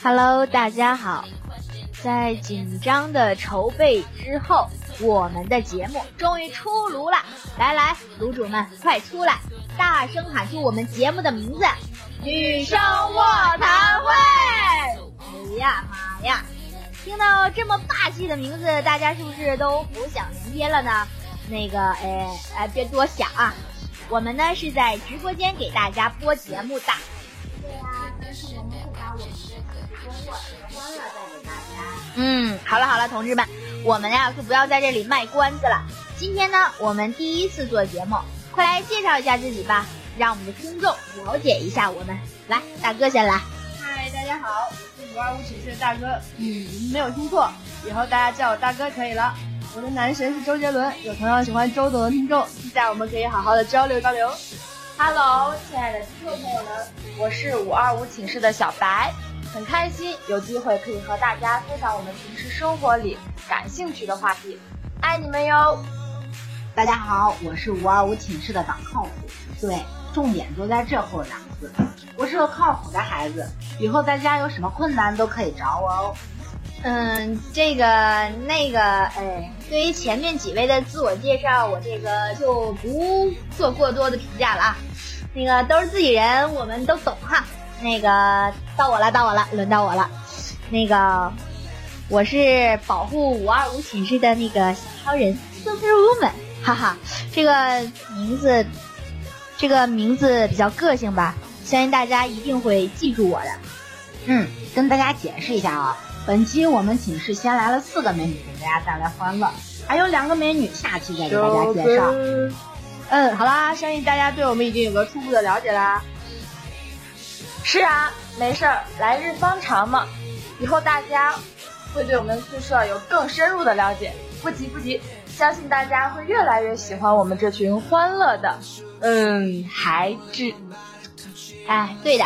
Hello，大家好。在紧张的筹备之后，我们的节目终于出炉了。来来，卤主们快出来，大声喊出我们节目的名字：女生卧谈会。哎呀妈呀！听到这么霸气的名字，大家是不是都浮想联翩了呢？那个，哎哎，别多想啊。我们呢是在直播间给大家播节目的。嗯，好了好了，同志们，我们呀就不要在这里卖关子了。今天呢，我们第一次做节目，快来介绍一下自己吧，让我们的听众了解一下我们。来，大哥先来。嗨，大家好，我是五二五寝室的大哥。嗯，你们没有听错，以后大家叫我大哥可以了。我的男神是周杰伦，有同样喜欢周董的听众，期待我们可以好好的交流交流。Hello，亲爱的听众朋友们，我是五二五寝室的小白，很开心有机会可以和大家分享我们平时生活里感兴趣的话题，爱你们哟！大家好，我是五二五寝室的党靠谱，对，重点就在这后两个字。我是个靠谱的孩子，以后在家有什么困难都可以找我哦。嗯，这个那个，哎，对于前面几位的自我介绍，我这个就不做过多的评价了啊。那个都是自己人，我们都懂哈。那个到我了，到我了，轮到我了。那个我是保护五二五寝室的那个小超人 Superwoman，哈哈，这个名字，这个名字比较个性吧，相信大家一定会记住我的。嗯，跟大家解释一下啊，本期我们寝室先来了四个美女给大家带来欢乐，还有两个美女下期再给大家介绍。嗯，好啦，相信大家对我们已经有个初步的了解啦。是啊，没事儿，来日方长嘛，以后大家会对我们宿舍有更深入的了解。不急不急，相信大家会越来越喜欢我们这群欢乐的，嗯，孩子。哎，对的，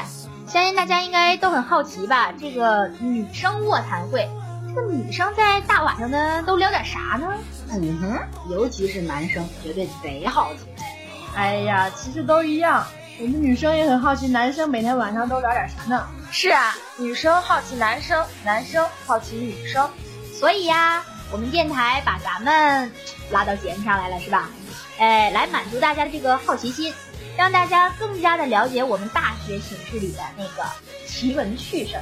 相信大家应该都很好奇吧？这个女生卧谈会，这个女生在大晚上的都聊点啥呢？嗯哼，尤其是男生，绝对贼好奇。哎呀，其实都一样，我们女生也很好奇，男生每天晚上都聊点啥呢？是啊，女生好奇男生，男生好奇女生。所以呀，我们电台把咱们拉到节目上来了，是吧？哎，来满足大家的这个好奇心，让大家更加的了解我们大学寝室里的那个奇闻趣事。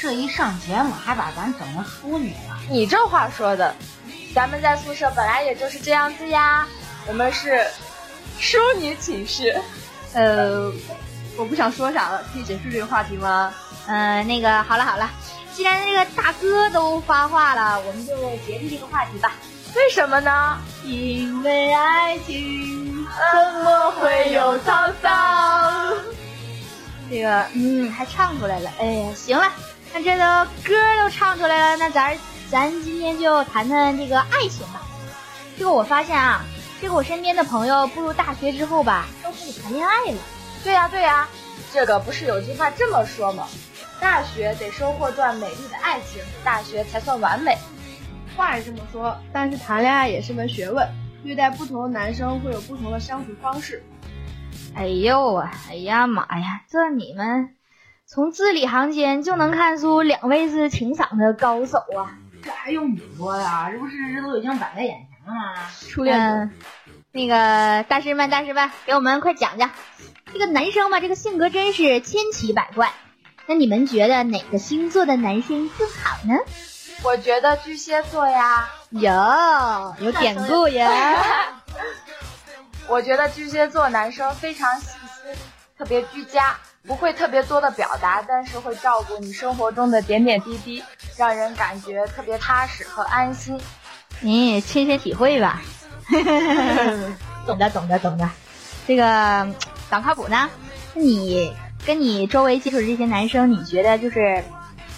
这一上节目还把咱整成淑女了。你这话说的，咱们在宿舍本来也就是这样子呀，我们是淑女寝室。呃，我不想说啥了，可以结束这个话题吗？嗯、那个好了好了，既然这个大哥都发话了，我们就结束这个话题吧。为什么呢？因为爱情怎么会有沧桑？这个嗯，还唱出来了。哎呀，行了，那这都歌都唱出来了，那咱咱今天就谈谈这个爱情吧。这个我发现啊，这个我身边的朋友步入大学之后吧，都开始谈恋爱了。对呀、对呀、这个不是有句话这么说吗？大学得收获段美丽的爱情，大学才算完美。话是这么说，但是谈恋爱也是门学问，对待不同的男生会有不同的相处方式。哎呦啊，哎呀妈呀，这你们从字里行间就能看出两位是情场的高手啊！这还用你说呀？这不是都已经摆在眼前了吗？初恋嗯，那个大师们，大师们，给我们快讲讲，这个男生吧，这个性格真是千奇百怪。那你们觉得哪个星座的男生更好呢？我觉得巨蟹座呀，有有典故呀。我觉得巨蟹座男生非常细心，特别居家，不会特别多的表达，但是会照顾你生活中的点点滴滴，让人感觉特别踏实和安心。你亲身体会吧？懂的，懂的，懂的。这个党靠谱呢？你跟你周围接触的这些男生，你觉得就是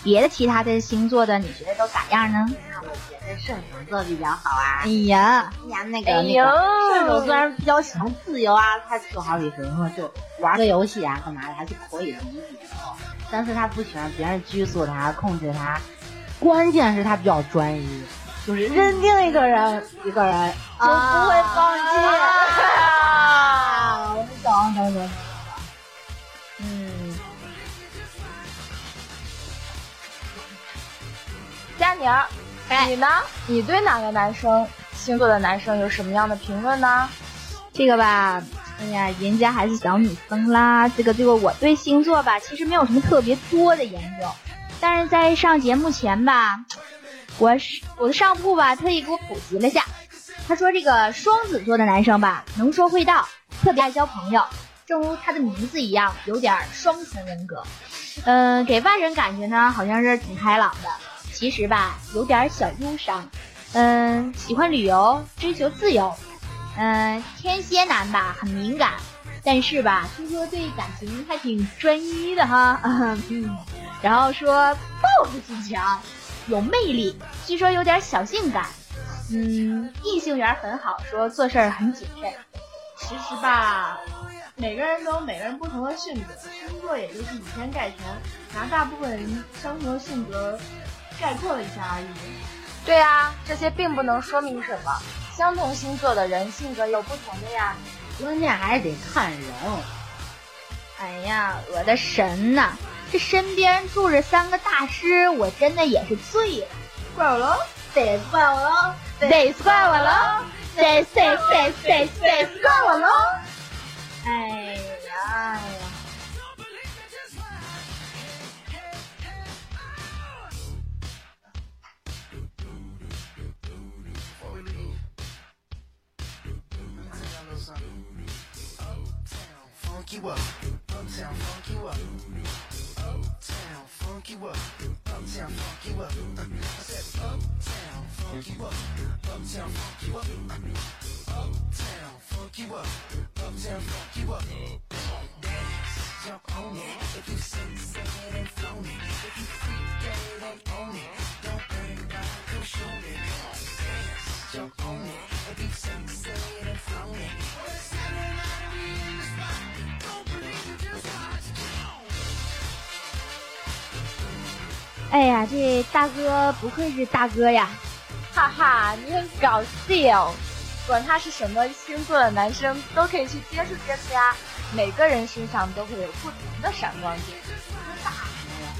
别的其他的星座的，你觉得都咋样呢？我觉得射手座比较好啊。哎呀，哎呀，那个那哎呦个射手虽然比较喜欢自由啊，他就好比说就玩个游戏啊干嘛的还是可以理解的哦，但是他不喜欢别人拘束他、控制他，关键是他比较专一，就是认定一个人一个人就不会放弃。啊，我懂懂懂。嗯，佳宁儿，你呢？你对哪个男生星座的男生有什么样的评论呢？这个吧，哎呀，人家还是小女生啦。这个这个，我对星座吧，其实没有什么特别多的研究，但是在上节目前吧，我是我的上铺吧，特意给我普及了下。他说这个双子座的男生吧，能说会道，特别爱交朋友，正如他的名字一样，有点双重人格。嗯、给外人感觉呢，好像是挺开朗的，其实吧，有点小忧伤。嗯、喜欢旅游，追求自由。嗯、天蝎男吧，很敏感，但是吧，听说对感情还挺专一的哈。嗯，然后说报复心强，有魅力，据说有点小性感。嗯，异性缘很好，说做事儿很谨慎。其实吧，每个人都有每个人不同的性格，星座也就是以偏概全，拿大部分人相同的性格概括了一下而已。对啊，这些并不能说明什么。相同星座的人性格有不同的呀。关键还是得看人。哎呀，我的神呐！这身边住着三个大师，我真的也是醉了。怪我喽，得怪我喽，得怪我喽，得得得得得怪我喽！哎呀哎呀 up. Uptown up. Funk you up. Uptown funk you up. I said uptown funk you up. Uptown funk you up. Uptown funk you up. Uptown funk you up. Dance, jump on it. If you sing, sing it and flown it. If you freak dead and own it. Don't hang back, come show me. Dance, jump on it. 哎呀，这大哥不愧是大哥呀！哈哈，你很搞笑。管他是什么星座的男生，都可以去接触接触呀。每个人身上都会有不同的闪光点。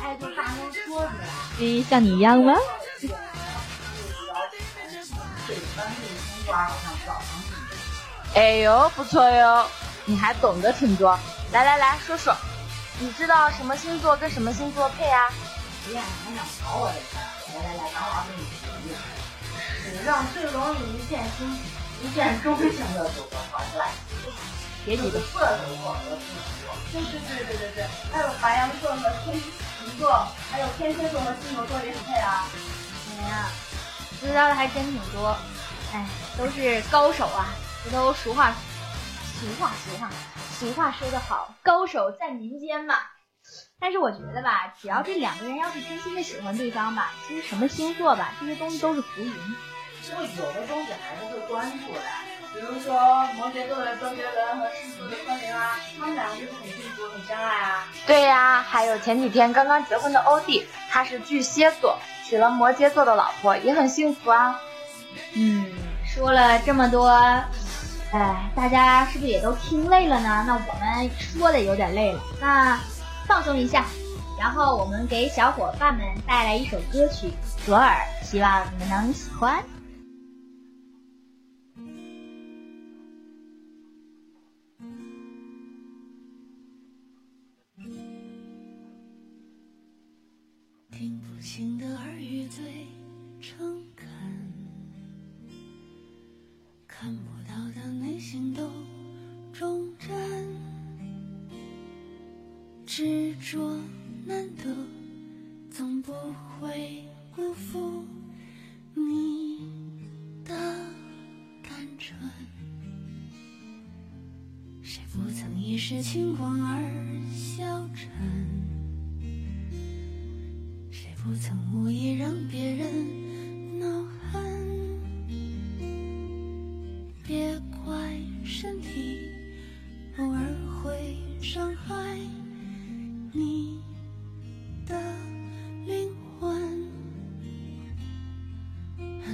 哎，就大声说出来。诶，像你一样吗？哎呦，不错哟，你还懂得挺多。来来来说说，你知道什么星座跟什么星座配啊？实验还想考我一下。来来来，等会儿给你举例。史上最容易一见倾一见钟情的组合团队，别急着，射手座和狮子座。对对对对对对，还有白羊座和天秤座，还有天蝎座和金牛座也很配啊。你呀，知道的还真挺多。哎，都是高手啊！这都俗话，俗话，俗话，俗话说得好，高手在民间嘛。但是我觉得吧，只要这两个人要是真心的喜欢对方吧，其实什么星座吧，这些东西都是浮云。就有的东西还是会关注的。比如说摩羯座的周杰伦和狮子座的昆凌啊，他们两个就是很幸福、很相爱啊。对呀，还有前几天刚刚结婚的欧弟，他是巨蟹座，娶了摩羯座的老婆，也很幸福啊。嗯，说了这么多，哎，大家是不是也都听累了呢？那我们说的有点累了，那放松一下，然后我们给小伙伴们带来一首歌曲《左耳》，希望你们能喜欢。听不清的耳语最诚恳，看不到的内心都执着难得，总不会辜负你的单纯。谁不曾一时轻狂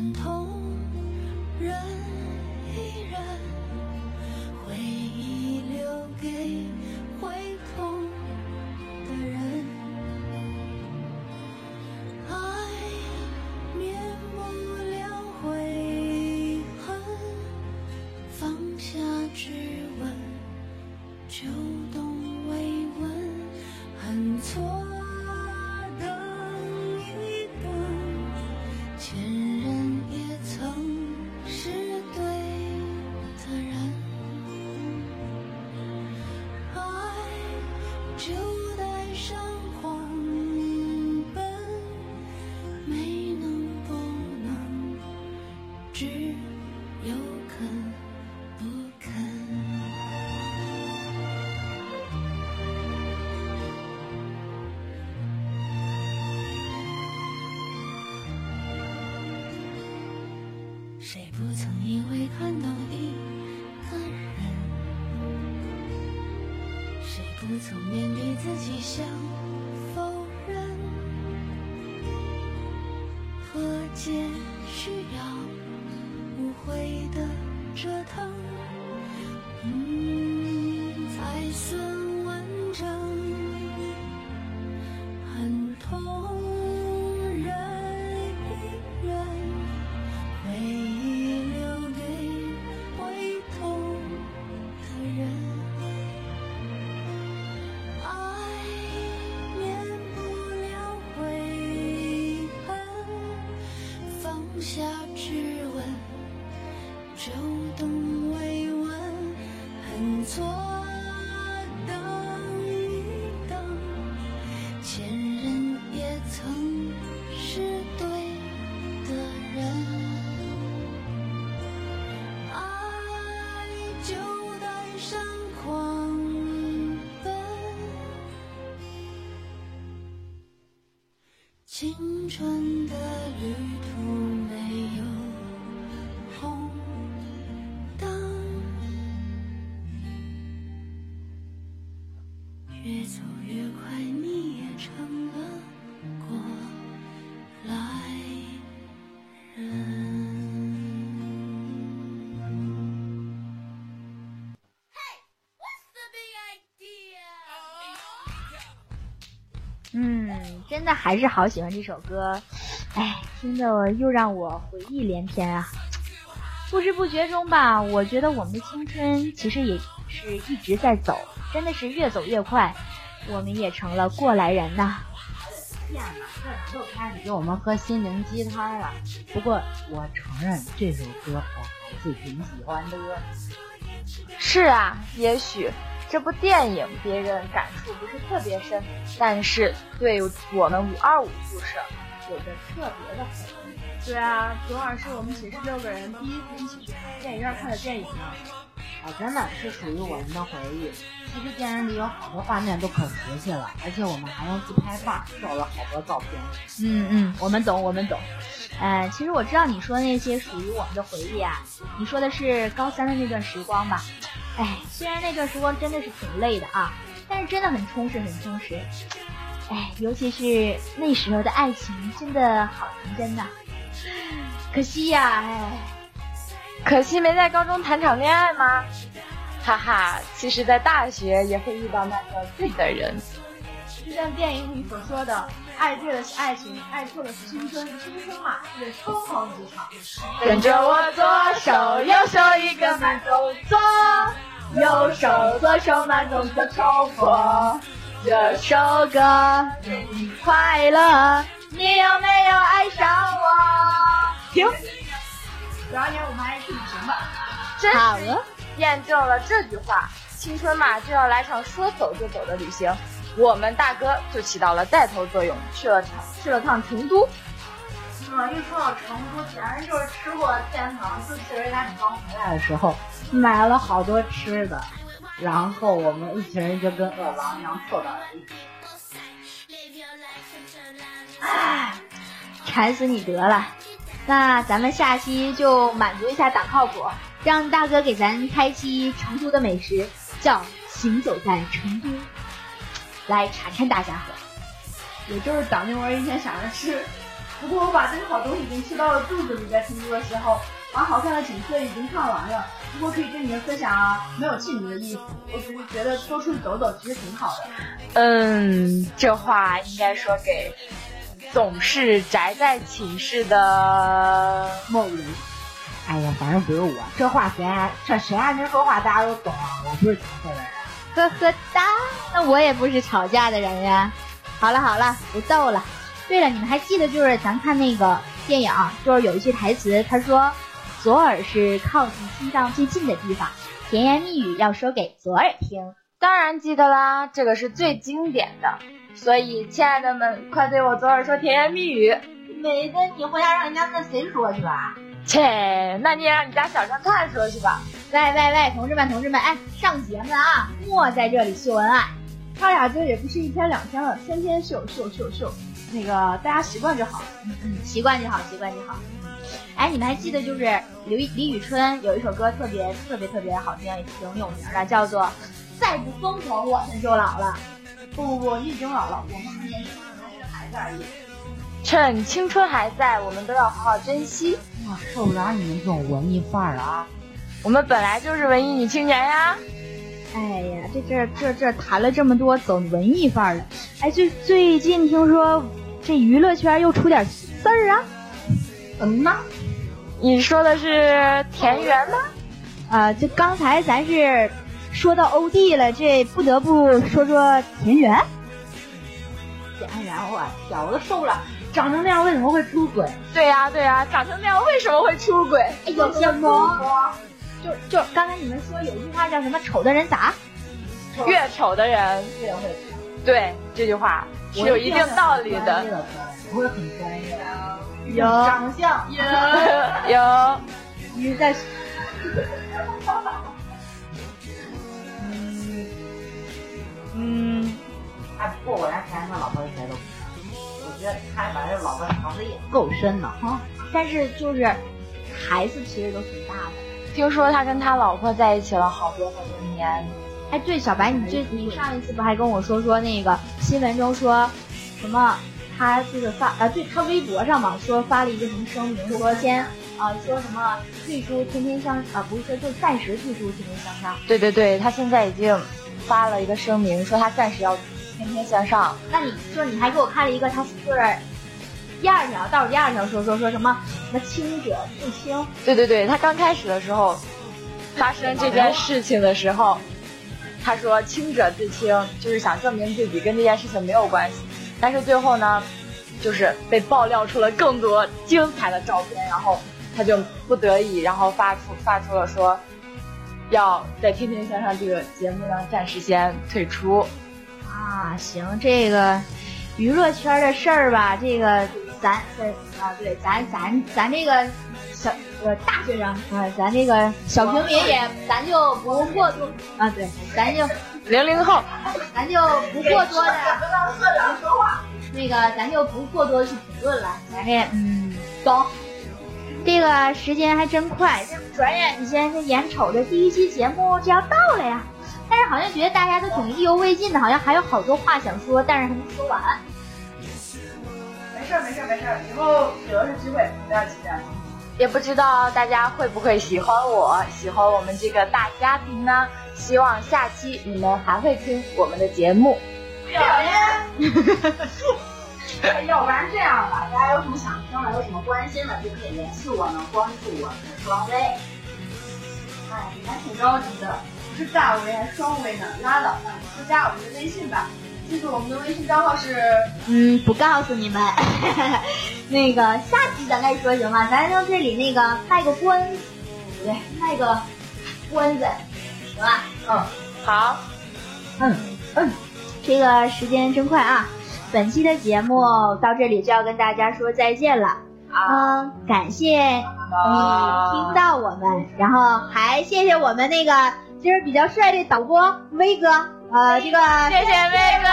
很从面对自己想否认？和解需要无悔的折腾，嗯，才算春的旅真的还是好喜欢这首歌，哎，听得又让我回忆连篇啊！不知不觉中吧，我觉得我们的青春其实也是一直在走，真的是越走越快，我们也成了过来人呐。天哪，这又开始给我们喝心灵鸡汤了。不过我承认这首歌我还是挺喜欢的。是啊，也许这部电影别人感触不是特别深，但是对我们五二五宿舍有着特别的回忆。对啊，昨晚是我们寝室六个人第一次一起去电影院看的电影呢。啊，真的是属于我们的回忆。其实电影里有好多画面都可熟悉了，而且我们还用自拍棒照了好多照片。嗯嗯，我们懂，我们懂。呃，其实我知道你说的那些属于我们的回忆啊，你说的是高三的那段时光吧？哎，虽然那段时光真的是挺累的啊，但是真的很充实，很充实。哎，尤其是那时候的爱情，真的好纯真呐、可惜呀，哎，可惜没在高中谈场恋爱吗？哈哈，其实，在大学也会遇到那个对的人。就像电影里所说的，爱对了是爱情，爱错了是青春，青春嘛是疯狂职场。跟着我左手右手一个慢动作，右手左手慢动作重复。这首歌快乐，你有没有爱上我？停。十二年我们还是去旅行吧。真是验证了这句话：青春嘛，就要来场说走就走的旅行。我们大哥就起到了带头作用，去了趟去了趟成都。嗯，一说到成都，简直就是吃货天堂。就记得他刚回来的时候，买了好多吃的，然后我们一群人就跟饿狼一样凑到了一起。唉，馋死你得了。那咱们下期就满足一下党靠谱，让大哥给咱开期成都的美食，叫行走在成都，来馋馋大家伙。也就是党那会儿一天想着吃，不过我把这个好东西已经吃到了肚子里，在成都的时候，把好看的景色已经看完了。不过可以跟你们分享啊，没有气你的意思，我只是觉得多出去走走其实挺好的。嗯，这话应该说给总是宅在寝室的某人。哎呀，反正不是我，这话谁还这谁还能说话，大家都懂啊。我不是吵架的人。呵呵哒，那我也不是吵架的人呀。好了好了，不逗了。对了，你们还记得就是咱看那个电影，就是有一句台词，他说左耳是靠近心脏最近的地方，甜言蜜语要说给左耳听。当然记得啦，这个是最经典的。所以，亲爱的们，快对我左耳说甜言蜜语。没的，你回家让人家跟谁说去吧？切，那你也让你家小侦探说去吧。喂喂喂，同志们同志们，哎，上节目啊，莫在这里秀恩爱。他俩这也不是一天两天了，天天秀秀秀秀，那个大家习惯就好。嗯嗯，习惯就好，习惯就好。哎，你们还记得就是李李宇春有一首歌特别特别特别好听，也挺有名的，叫做《再不疯狂我们就老了》。不不不，你已经老了，我们还年轻，还是孩子而已。趁青春还在，我们都要好好珍惜。哇，受不了你们这种文艺范儿了啊！我们本来就是文艺女青年呀。哎呀，这这这这谈了这么多走文艺范儿的，哎，最最近听说这娱乐圈又出点事儿啊？嗯呐，你说的是田园吗？啊，就刚才咱是说到欧弟了，这不得不说说田园。田园，我天，我都受不了，长成那样为什么会出轨？对呀、对呀、长成那样为什么会出轨？哎，有些么？就就刚才你们说有一句话叫什么？丑的人咋？越丑的人越会。对这句话是有一定道理的。我会很专业。有长相 有有，你在嗯，哎，不过我家田他老婆一点都我觉得他把这老婆藏的也够深的哈。但是就是孩子其实都挺大的。听说他跟他老婆在一起了好多好多年。哎，对，小白，你这你上一次不还跟我说说那个新闻中说什么？他就是发啊，对他微博上嘛说发了一个什么声明，说先啊说什么退出天天向啊不是说就暂时退出天天向上。对对对，他现在已经发了一个声明，说他暂时要天天向上。那你说你还给我看了一个，他就是第二条倒数第二条说说说什么什么清者自清。对对对，他刚开始的时候发生这件事情的时候，他说清者自清，就是想证明自己跟这件事情没有关系。但是最后呢，就是被爆料出了更多精彩的照片，然后他就不得已，然后发出发出了说，要在《天天向上》这个节目上暂时先退出。啊，行，这个娱乐圈的事儿吧，这个咱这啊，对，咱咱咱这个小呃大学生啊，咱这个小平民也，咱就不过多啊，对，咱就零零后，咱就不过多的。那个，咱就不过多去评论了，咱这嗯懂。这个时间还真快，转眼间这眼瞅着第一期节目就要到了呀。但是好像觉得大家都挺意犹未尽的，好像还有好多话想说，但是还没说完。没事没事没事，以后有的是机会，不要急着。也不知道大家会不会喜欢我，喜欢我们这个大家庭呢？希望下期你们还会听我们的节目。表演。要不然这样吧，大家有什么想听的，有什么关心的，就可以联系我们，关注我们的双微。哎，你还挺着急的，不是大 V 还双微呢？拉倒吧，就加我们的微信吧。记住我们的微信账号是……嗯，不告诉你们。那个下期咱再说行吗？咱到这里那个卖个关子，对，卖个关子，行吧？嗯，好，嗯嗯，这个时间真快啊！本期的节目到这里就要跟大家说再见了。嗯，感谢你听到我们，然后还谢谢我们那个今儿比较帅的导播威哥，呃，这个谢谢威哥，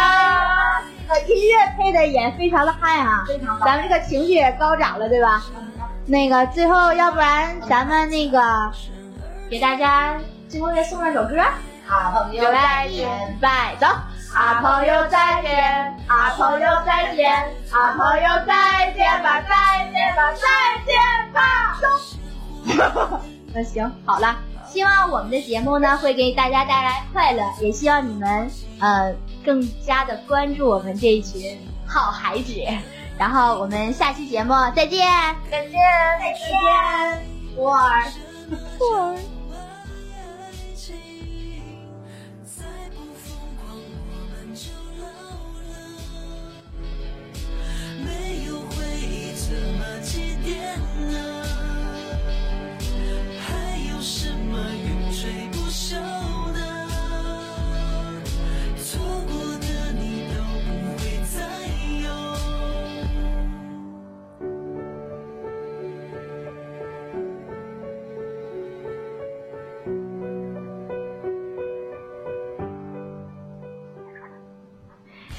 呃，音乐配的也非常的嗨啊，非常咱们这个情绪也高涨了，对吧？那个最后，要不然咱们那个给大家最后再送上首歌，好朋友再见，拜走。啊，朋友再见，啊，朋友再见，啊，朋友再见吧，再见吧，再见吧，走。那行，好了，希望我们的节目呢会给大家带来快乐，也希望你们呃更加的关注我们这一群好孩子。然后我们下期节目再见，再见，再见，波儿，波儿。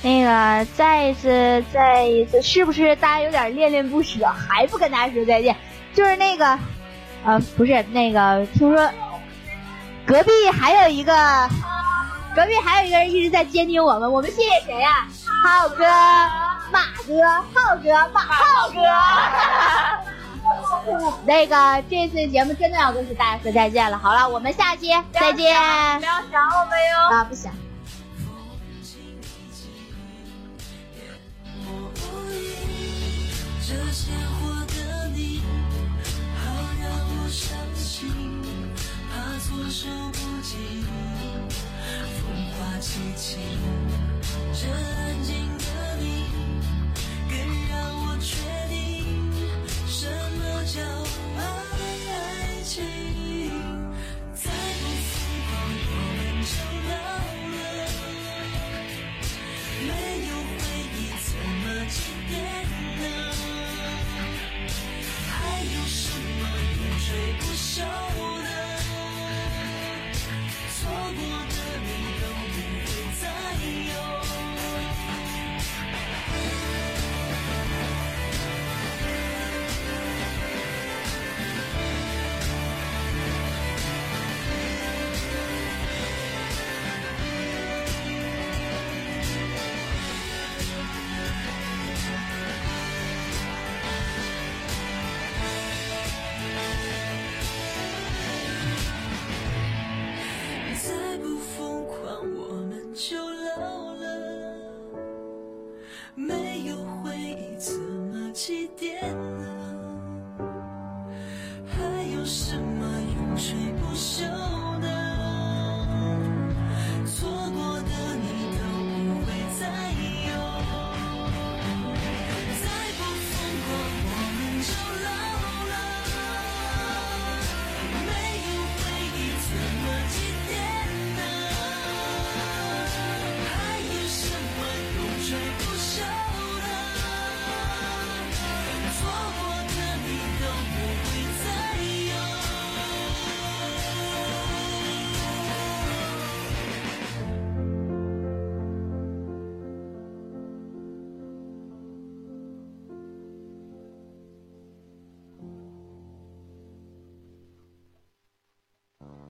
那个，再一次，再一次，是不是大家有点恋恋不舍，还不跟大家说再见？就是那个，呃，不是那个，听说隔壁还有一个，隔壁还有一个人一直在监听我们，我们谢谢谁呀、浩哥、马哥、浩哥、马浩哥。那个，这次节目真的要跟大家说再见了。好了，我们下期再见。不要想我们哟。啊，不想。措手不及，风花凄凄。